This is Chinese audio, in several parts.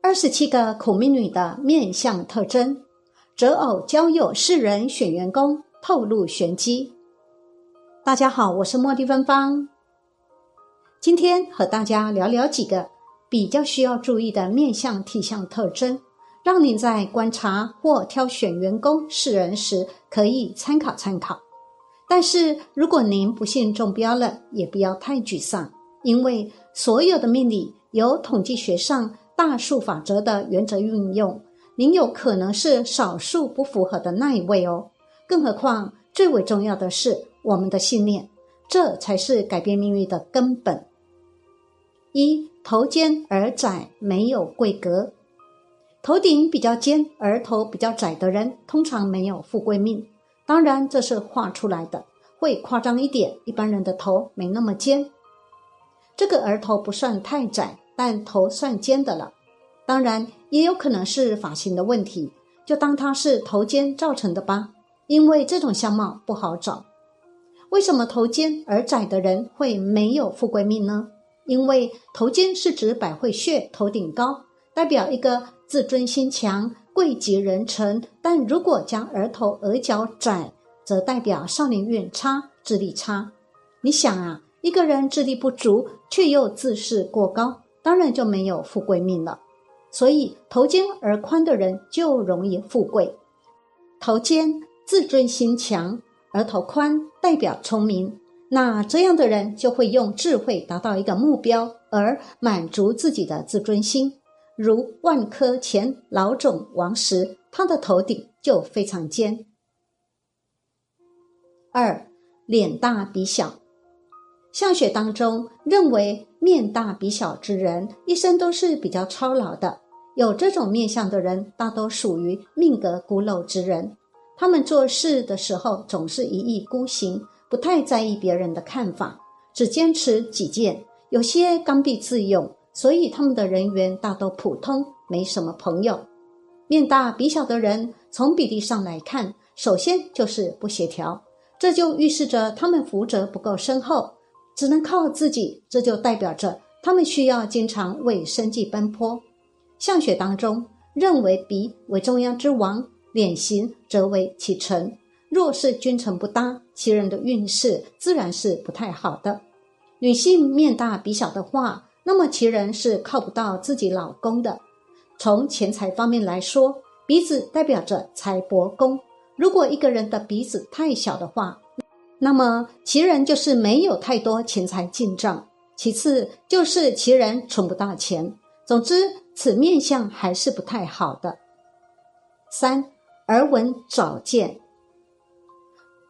二十七个苦命女的面相特征，择偶交友世人选员工，透露玄机。大家好，我是茉莉芬芳，今天和大家聊聊几个比较需要注意的面相体相特征，让您在观察或挑选员工世人时可以参考参考。但是如果您不幸中标了，也不要太沮丧，因为所有的命理有统计学上。大数法则的原则运用，您有可能是少数不符合的那一位哦。更何况，最为重要的是我们的信念，这才是改变命运的根本。一头尖而窄，没有贵格；头顶比较尖而头比较窄的人，通常没有富贵命。当然，这是画出来的，会夸张一点。一般人的头没那么尖，这个额头不算太窄。但头算尖的了，当然也有可能是发型的问题，就当它是头尖造成的吧。因为这种相貌不好找。为什么头尖而窄的人会没有富贵命呢？因为头尖是指百会穴头顶高，代表一个自尊心强、贵极人臣；但如果将额头额角窄，则代表少年运差、智力差。你想啊，一个人智力不足，却又自视过高。当然就没有富贵命了，所以头尖而宽的人就容易富贵。头尖自尊心强，而头宽代表聪明，那这样的人就会用智慧达到一个目标，而满足自己的自尊心。如万科前老总王石，他的头顶就非常尖。二，脸大鼻小。相学当中认为，面大鼻小之人一生都是比较操劳的。有这种面相的人，大多属于命格孤陋之人。他们做事的时候总是一意孤行，不太在意别人的看法，只坚持己见。有些刚愎自用，所以他们的人缘大都普通，没什么朋友。面大鼻小的人，从比例上来看，首先就是不协调，这就预示着他们福泽不够深厚。只能靠自己，这就代表着他们需要经常为生计奔波。相学当中认为鼻为中央之王，脸型则为其臣。若是君臣不搭，其人的运势自然是不太好的。女性面大鼻小的话，那么其人是靠不到自己老公的。从钱财方面来说，鼻子代表着财帛宫。如果一个人的鼻子太小的话，那么其人就是没有太多钱财进账，其次就是其人存不到钱。总之，此面相还是不太好的。三耳纹早见，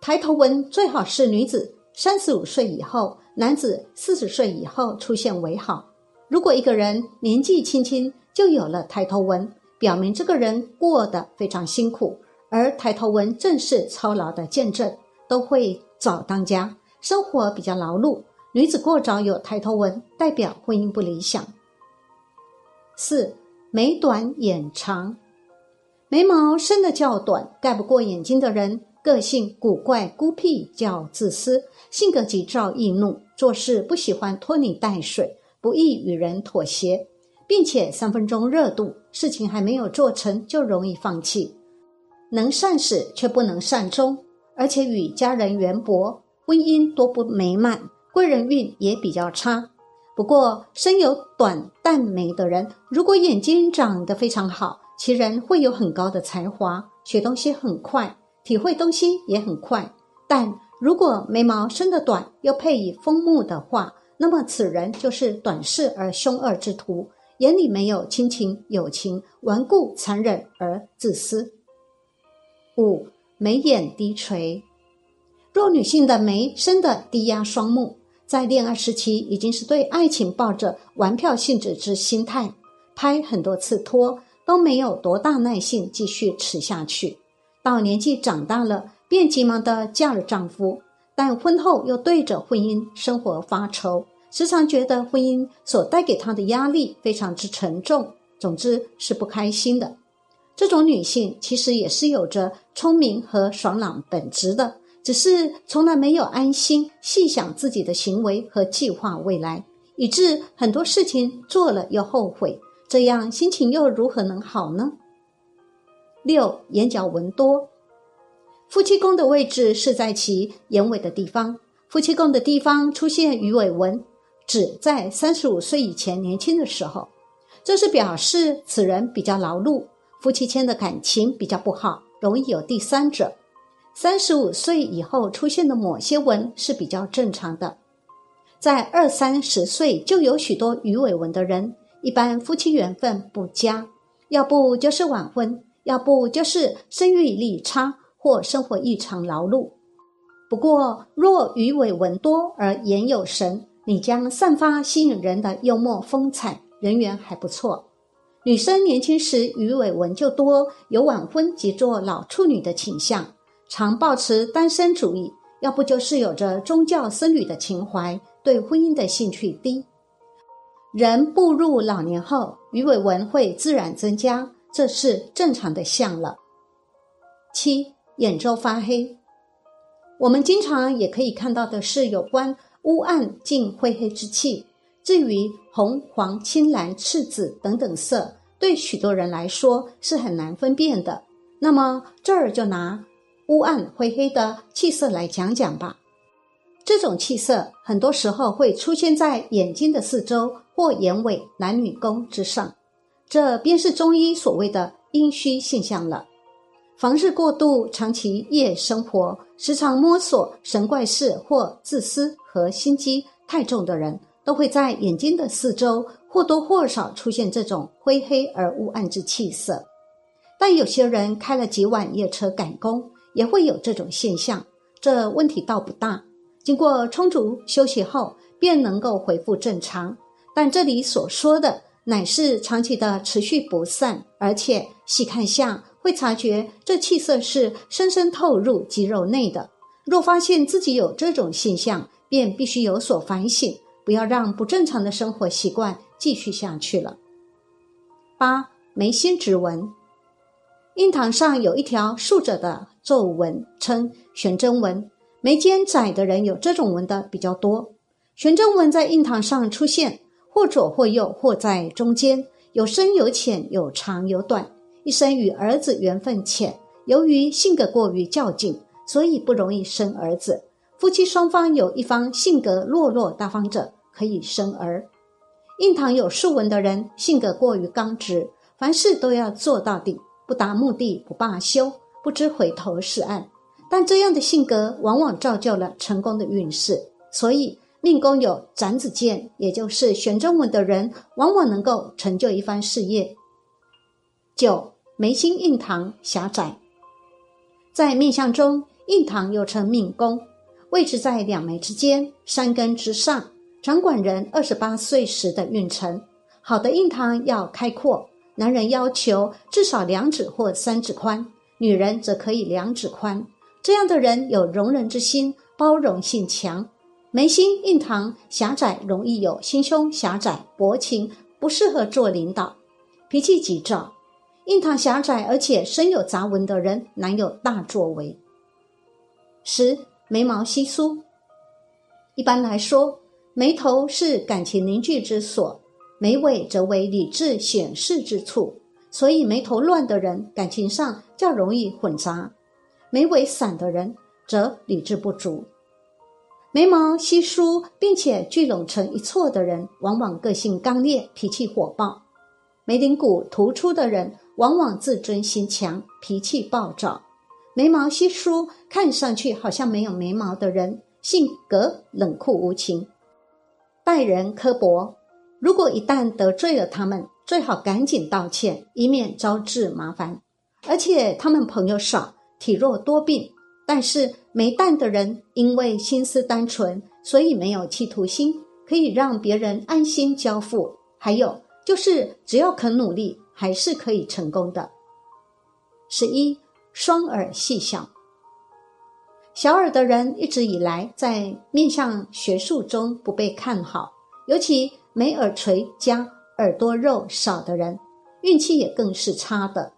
抬头纹最好是女子三十五岁以后，男子四十岁以后出现为好。如果一个人年纪轻轻就有了抬头纹，表明这个人过得非常辛苦，而抬头纹正是操劳的见证，都会。早当家，生活比较劳碌。女子过早有抬头纹，代表婚姻不理想。四眉短眼长，眉毛生的较短，盖不过眼睛的人，个性古怪孤僻，较自私，性格急躁易怒，做事不喜欢拖泥带水，不易与人妥协，并且三分钟热度，事情还没有做成就容易放弃，能善始却不能善终。而且与家人缘薄，婚姻多不美满，贵人运也比较差。不过，生有短淡眉的人，如果眼睛长得非常好，其人会有很高的才华，学东西很快，体会东西也很快。但如果眉毛生得短，又配以丰目的话，那么此人就是短视而凶恶之徒，眼里没有亲情友情，顽固残忍而自私。五。眉眼低垂，若女性的眉深的低压双目，在恋爱时期已经是对爱情抱着玩票性质之心态，拍很多次拖都没有多大耐性继续持下去。到年纪长大了，便急忙的嫁了丈夫，但婚后又对着婚姻生活发愁，时常觉得婚姻所带给她的压力非常之沉重，总之是不开心的。这种女性其实也是有着聪明和爽朗本质的，只是从来没有安心细想自己的行为和计划未来，以致很多事情做了又后悔，这样心情又如何能好呢？六眼角纹多，夫妻宫的位置是在其眼尾的地方。夫妻宫的地方出现鱼尾纹，指在三十五岁以前年轻的时候，这是表示此人比较劳碌，夫妻间的感情比较不好，容易有第三者。三十五岁以后出现的某些纹是比较正常的，在二三十岁就有许多鱼尾纹的人，一般夫妻缘分不佳，要不就是晚婚，要不就是生育力差或生活异常劳碌。不过，若鱼尾纹多而眼有神，你将散发吸引人的幽默风采，人缘还不错。女生年轻时鱼尾纹就多，有晚婚即做老处女的倾向，常保持单身主义；要不就是有着宗教僧侣的情怀，对婚姻的兴趣低。人步入老年后，鱼尾纹会自然增加，这是正常的象了。七，眼周发黑。我们经常也可以看到的是有关乌暗近灰黑之气。至于红、黄、青、蓝、赤、紫等等色，对许多人来说是很难分辨的。那么这儿就拿乌暗灰黑的气色来讲讲吧。这种气色很多时候会出现在眼睛的四周或眼尾男女宫之上，这便是中医所谓的阴虚现象了。凡是过度长期夜生活，时常摸索神怪事或自私和心机太重的人，都会在眼睛的四周或多或少出现这种灰黑而乌暗之气色。但有些人开了几晚夜车赶工，也会有这种现象，这问题倒不大。经过充足休息后，便能够恢复正常。但这里所说的，乃是长期的持续不散，而且细看下。会察觉这气色是深深透入肌肉内的。若发现自己有这种现象，便必须有所反省，不要让不正常的生活习惯继续下去了。八眉心指纹，印堂上有一条竖着的皱纹，称悬针纹。眉间窄的人有这种纹的比较多。悬针纹在印堂上出现，或左或右，或在中间，有深有浅，有长有短。一生与儿子缘分浅，由于性格过于较劲，所以不容易生儿子。夫妻双方有一方性格落落大方者，可以生儿。印堂有竖纹的人，性格过于刚直，凡事都要做到底，不达目的不罢休，不知回头是岸。但这样的性格往往造就了成功的运势，所以命宫有斩子剑，也就是悬针纹的人，往往能够成就一番事业。九。眉心印堂狭窄，在面相中，印堂又称命宫，位置在两眉之间，山根之上，掌管人二十八岁时的运程。好的印堂要开阔，男人要求至少两指或三指宽，女人则可以两指宽。这样的人有容人之心，包容性强。眉心印堂狭窄，容易有心胸狭窄、薄情，不适合做领导，脾气急躁。印堂狭窄而且身有杂纹的人难有大作为。十眉毛稀疏，一般来说，眉头是感情凝聚之所，眉尾则为理智显示之处，所以眉头乱的人感情上较容易混杂，眉尾散的人则理智不足。眉毛稀疏并且聚拢成一撮的人，往往个性刚烈，脾气火爆。眉顶骨突出的人。往往自尊心强，脾气暴躁，眉毛稀疏，看上去好像没有眉毛的人，性格冷酷无情，待人刻薄。如果一旦得罪了他们，最好赶紧道歉，以免招致麻烦。而且他们朋友少，体弱多病。但是没蛋的人，因为心思单纯，所以没有企图心，可以让别人安心交付。还有就是，只要肯努力。还是可以成功的。十一，双耳细小，小耳的人一直以来在面相学术中不被看好，尤其没耳垂加耳朵肉少的人，运气也更是差的。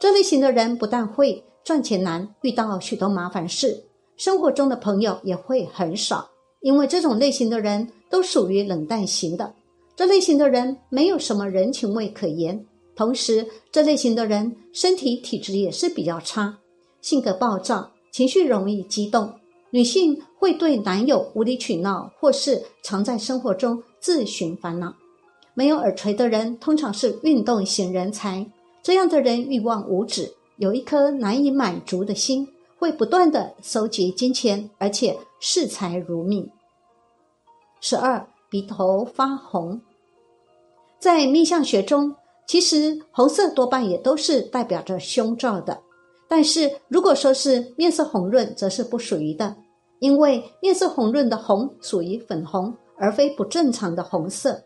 这类型的人不但会赚钱难，遇到许多麻烦事，生活中的朋友也会很少，因为这种类型的人都属于冷淡型的。这类型的人没有什么人情味可言，同时这类型的人身体体质也是比较差，性格暴躁，情绪容易激动。女性会对男友无理取闹，或是常在生活中自寻烦恼。没有耳垂的人通常是运动型人才，这样的人欲望无止，有一颗难以满足的心，会不断的收集金钱，而且视财如命。十二，鼻头发红。在面相学中，其实红色多半也都是代表着凶兆的。但是如果说是面色红润，则是不属于的，因为面色红润的红属于粉红，而非不正常的红色。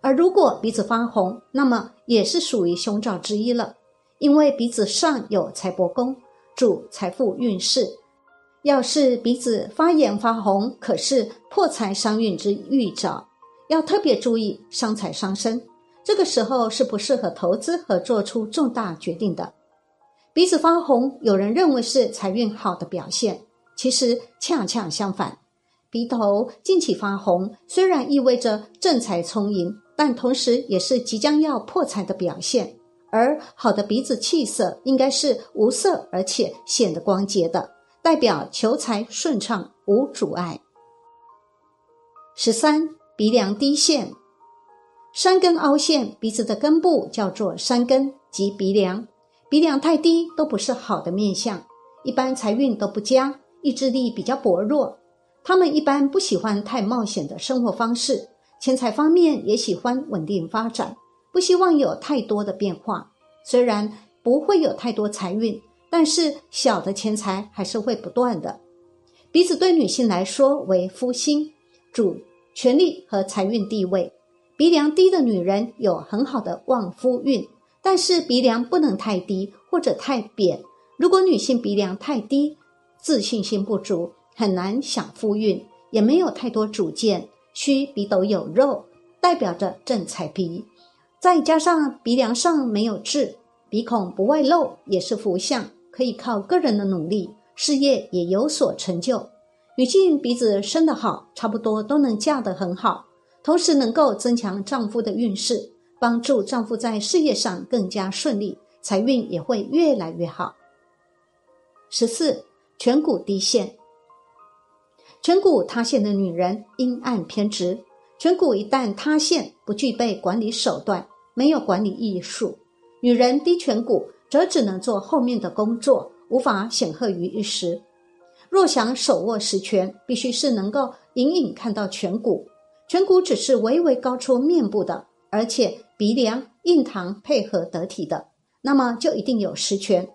而如果鼻子发红，那么也是属于凶兆之一了，因为鼻子上有财帛宫，主财富运势。要是鼻子发炎发红，可是破财伤运之预兆。要特别注意伤财伤身，这个时候是不适合投资和做出重大决定的。鼻子发红，有人认为是财运好的表现，其实恰恰相反。鼻头近期发红，虽然意味着正财充盈，但同时也是即将要破财的表现。而好的鼻子气色应该是无色，而且显得光洁的，代表求财顺畅无阻碍。十三。鼻梁低陷，山根凹陷，鼻子的根部叫做山根及鼻梁。鼻梁太低都不是好的面相，一般财运都不佳，意志力比较薄弱。他们一般不喜欢太冒险的生活方式，钱财方面也喜欢稳定发展，不希望有太多的变化。虽然不会有太多财运，但是小的钱财还是会不断的。鼻子对女性来说为夫星，主。权力和财运地位，鼻梁低的女人有很好的旺夫运，但是鼻梁不能太低或者太扁。如果女性鼻梁太低，自信心不足，很难享夫运，也没有太多主见，需鼻斗有肉，代表着正财鼻。再加上鼻梁上没有痣，鼻孔不外露，也是福相，可以靠个人的努力，事业也有所成就。女性鼻子生得好，差不多都能嫁得很好，同时能够增强丈夫的运势，帮助丈夫在事业上更加顺利，财运也会越来越好。十四，颧骨低陷，颧骨塌陷的女人阴暗偏执，颧骨一旦塌陷，不具备管理手段，没有管理艺术，女人低颧骨则只能做后面的工作，无法显赫于一时。若想手握实权，必须是能够隐隐看到颧骨，颧骨只是微微高出面部的，而且鼻梁、印堂配合得体的，那么就一定有实权。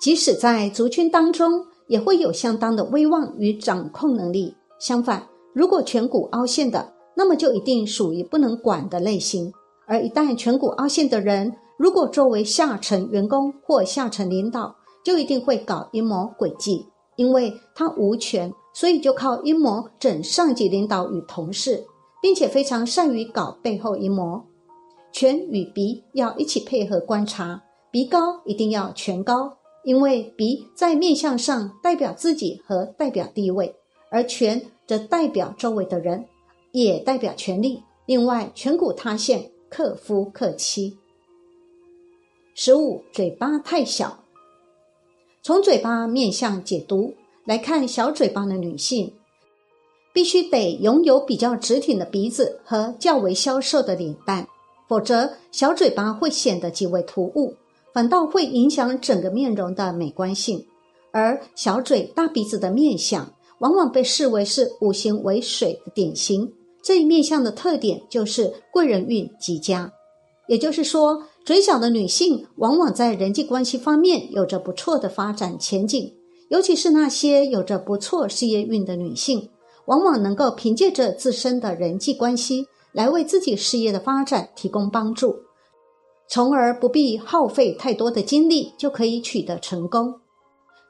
即使在族群当中，也会有相当的威望与掌控能力。相反，如果颧骨凹陷的，那么就一定属于不能管的类型。而一旦颧骨凹陷的人，如果作为下层员工或下层领导，就一定会搞阴谋诡计。因为他无权，所以就靠阴谋整上级领导与同事，并且非常善于搞背后阴谋。颧与鼻要一起配合观察，鼻高一定要权高，因为鼻在面相上代表自己和代表地位，而颧则代表周围的人，也代表权力。另外，颧骨塌陷克夫克妻。十五，嘴巴太小。从嘴巴面相解读来看，小嘴巴的女性必须得拥有比较直挺的鼻子和较为消瘦的脸蛋，否则小嘴巴会显得极为突兀，反倒会影响整个面容的美观性。而小嘴大鼻子的面相，往往被视为是五行为水的典型。这一面相的特点就是贵人运极佳，也就是说。嘴小的女性往往在人际关系方面有着不错的发展前景，尤其是那些有着不错事业运的女性，往往能够凭借着自身的人际关系来为自己事业的发展提供帮助，从而不必耗费太多的精力就可以取得成功。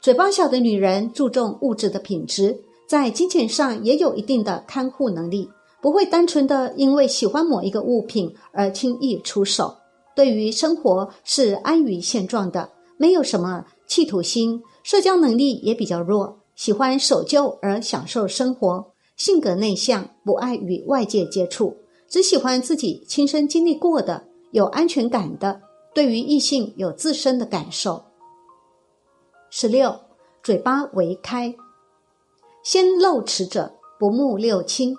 嘴巴小的女人注重物质的品质，在金钱上也有一定的看护能力，不会单纯的因为喜欢某一个物品而轻易出手。对于生活是安于现状的，没有什么企图心，社交能力也比较弱，喜欢守旧而享受生活，性格内向，不爱与外界接触，只喜欢自己亲身经历过的、有安全感的，对于异性有自身的感受。十六，嘴巴为开，先露齿者不慕六亲，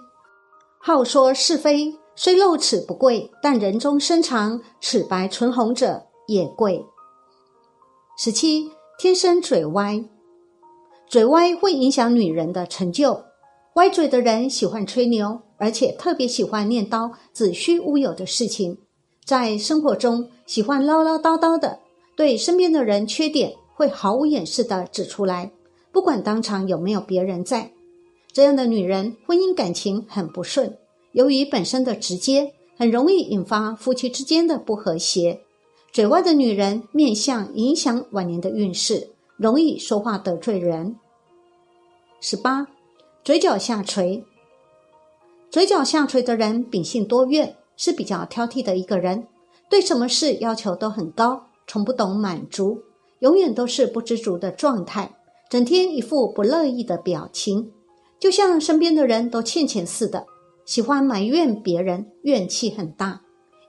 好说是非，虽露齿不贵，但人中身长齿白唇红者也贵。十七，天生嘴歪，嘴歪会影响女人的成就。歪嘴的人喜欢吹牛，而且特别喜欢念叨子虚乌有的事情，在生活中喜欢唠唠叨叨的，对身边的人缺点会毫无掩饰的指出来，不管当场有没有别人在。这样的女人婚姻感情很不顺，由于本身的直接，很容易引发夫妻之间的不和谐。嘴歪的女人面相影响晚年的运势，容易说话得罪人。十八。嘴角下垂，嘴角下垂的人秉性多怨，是比较挑剔的一个人，对什么事要求都很高，从不懂满足，永远都是不知足的状态，整天一副不乐意的表情，就像身边的人都欠钱似的，喜欢埋怨别人，怨气很大，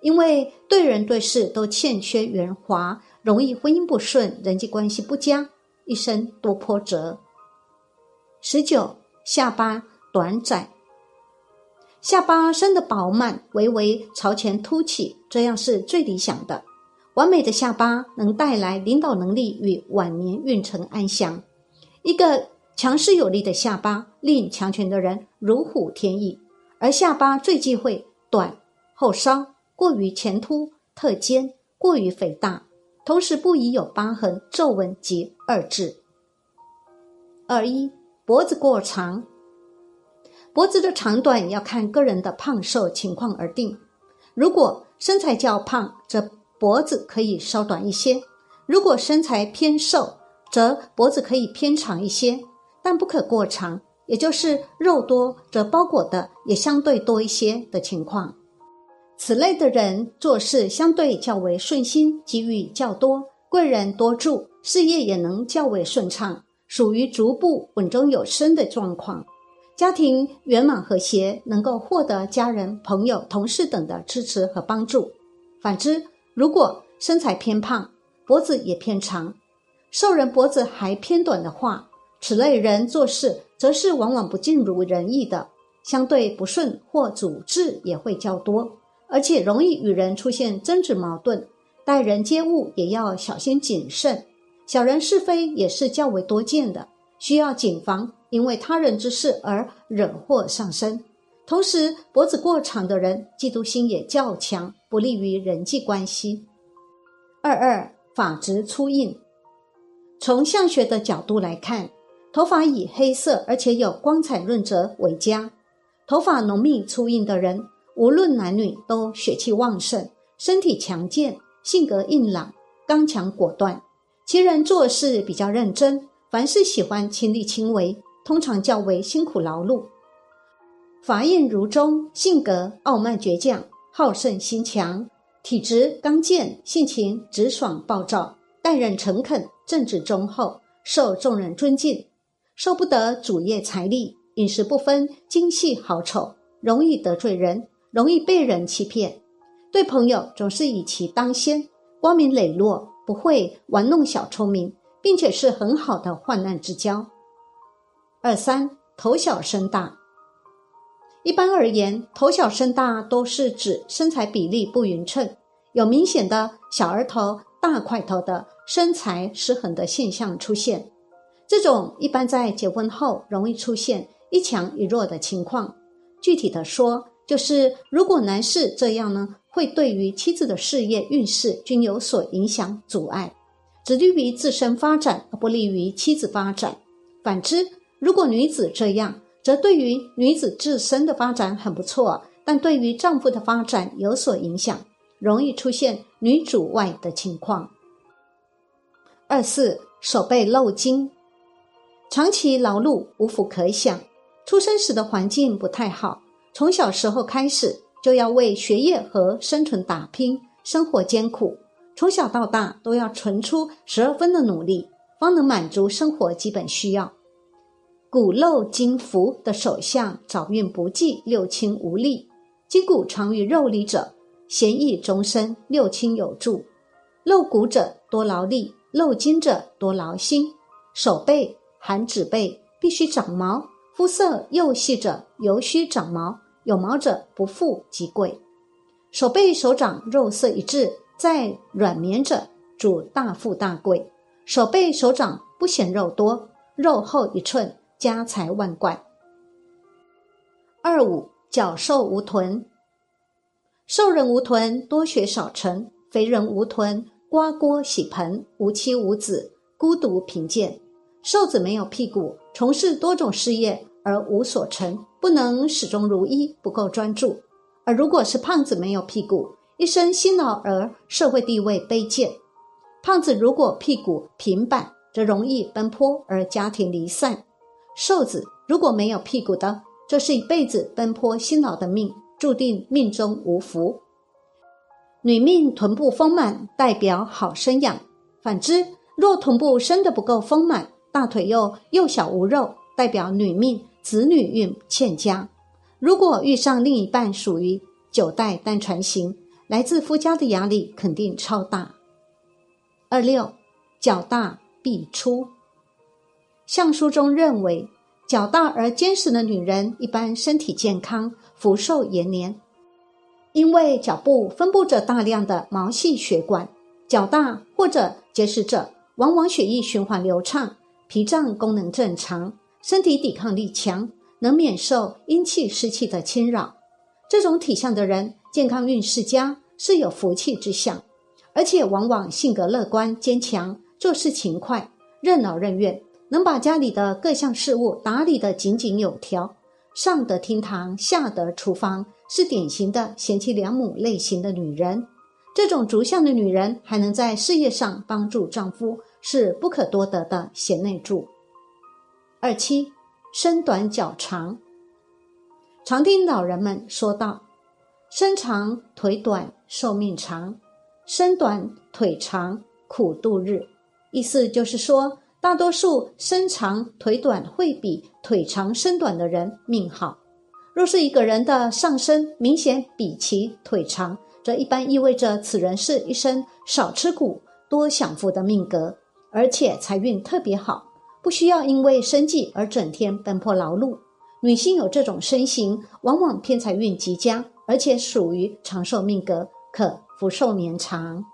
因为对人对事都欠缺圆滑，容易婚姻不顺，人际关系不佳，一生多波折。十九。下巴短窄，下巴生的饱满，微微朝前凸起，这样是最理想的。完美的下巴能带来领导能力与晚年运程安详。一个强势有力的下巴，令强权的人如虎添翼。而下巴最忌讳短、后稍、过于前凸、特尖、过于肥大，同时不宜有疤痕、皱纹及二痣。二一。脖子过长，脖子的长短要看个人的胖瘦情况而定。如果身材较胖，则脖子可以稍短一些；如果身材偏瘦，则脖子可以偏长一些，但不可过长，也就是肉多则包裹的也相对多一些的情况。此类的人做事相对较为顺心，机遇较多，贵人多助，事业也能较为顺畅。属于逐步稳中有升的状况，家庭圆满和谐，能够获得家人、朋友、同事等的支持和帮助。反之，如果身材偏胖，脖子也偏长，瘦人脖子还偏短的话，此类人做事则是往往不尽如人意的，相对不顺或阻滞也会较多，而且容易与人出现争执矛盾，待人接物也要小心谨慎。小人是非也是较为多见的，需要谨防，因为他人之事而惹祸上身。同时，脖子过长的人，嫉妒心也较强，不利于人际关系。二二发质粗硬，从相学的角度来看，头发以黑色而且有光彩润泽为佳。头发浓密粗硬的人，无论男女都血气旺盛，身体强健，性格硬朗，刚强果断。其人做事比较认真，凡事喜欢亲力亲为，通常较为辛苦劳碌。法印如钟，性格傲慢倔强，好胜心强，体质刚健，性情直爽暴躁，待人诚恳，正直忠厚，受众人尊敬。受不得主业财力，饮食不分精细好丑，容易得罪人，容易被人欺骗。对朋友总是以其当先，光明磊落。不会玩弄小聪明，并且是很好的患难之交。二三头小身大，一般而言，头小身大都是指身材比例不匀称，有明显的小儿头、大块头的身材失衡的现象出现。这种一般在结婚后容易出现一强一弱的情况。具体的说，就是如果男士这样呢？会对于妻子的事业运势均有所影响阻碍，只利于自身发展而不利于妻子发展。反之，如果女子这样，则对于女子自身的发展很不错，但对于丈夫的发展有所影响，容易出现女主外的情况。二四手背漏筋，长期劳碌无福可享，出生时的环境不太好，从小时候开始。就要为学业和生存打拼，生活艰苦，从小到大都要存出十二分的努力，方能满足生活基本需要。骨肉筋浮的手相，早运不济，六亲无力，筋骨长于肉里者，贤义终身，六亲有助。露骨者多劳力，露筋者多劳心。手背含指背，必须长毛；肤色幼细者，尤须长毛。有毛者不富即贵。手背手掌肉色一致，在软绵者主大富大贵。手背手掌不显肉多，肉厚一寸，家财万贯。二五脚瘦无臀，瘦人无臀，多学少成；肥人无臀，刮锅洗盆，无妻无子，孤独贫贱。瘦子没有屁股，从事多种事业而无所成，不能始终如一，不够专注；而如果是胖子没有屁股，一生辛劳而社会地位卑贱。胖子如果屁股平板，则容易奔波而家庭离散；瘦子如果没有屁股的，这是一辈子奔波辛劳的命，注定命中无福。女命臀部丰满，代表好生养；反之，若臀部生得不够丰满，大腿又幼小无肉，代表女命子女运欠佳。如果遇上另一半属于九代单传型，来自夫家的压力肯定超大。二六，脚大必出。相书中认为。脚大而坚实的女人一般身体健康、福寿延年，因为脚部分布着大量的毛细血管。脚大或者结实者，往往血液循环流畅，脾脏功能正常，身体抵抗力强，能免受阴气湿气的侵扰。这种体相的人，健康运势佳，是有福气之相，而且往往性格乐观坚强，做事勤快，任劳任怨。能把家里的各项事务打理得井井有条，上得厅堂，下得厨房，是典型的贤妻良母类型的女人。这种逐相的女人还能在事业上帮助丈夫，是不可多得的贤内助。二七，身短脚长。常听老人们说道：“身长腿短，寿命长；身短腿长，苦度日。”意思就是说。大多数身长腿短会比腿长身短的人命好。若是一个人的上身明显比其腿长，则一般意味着此人是一生少吃苦、多享福的命格，而且财运特别好，不需要因为生计而整天奔波劳碌。女性有这种身形，往往偏财运极佳，而且属于长寿命格，可福寿绵长。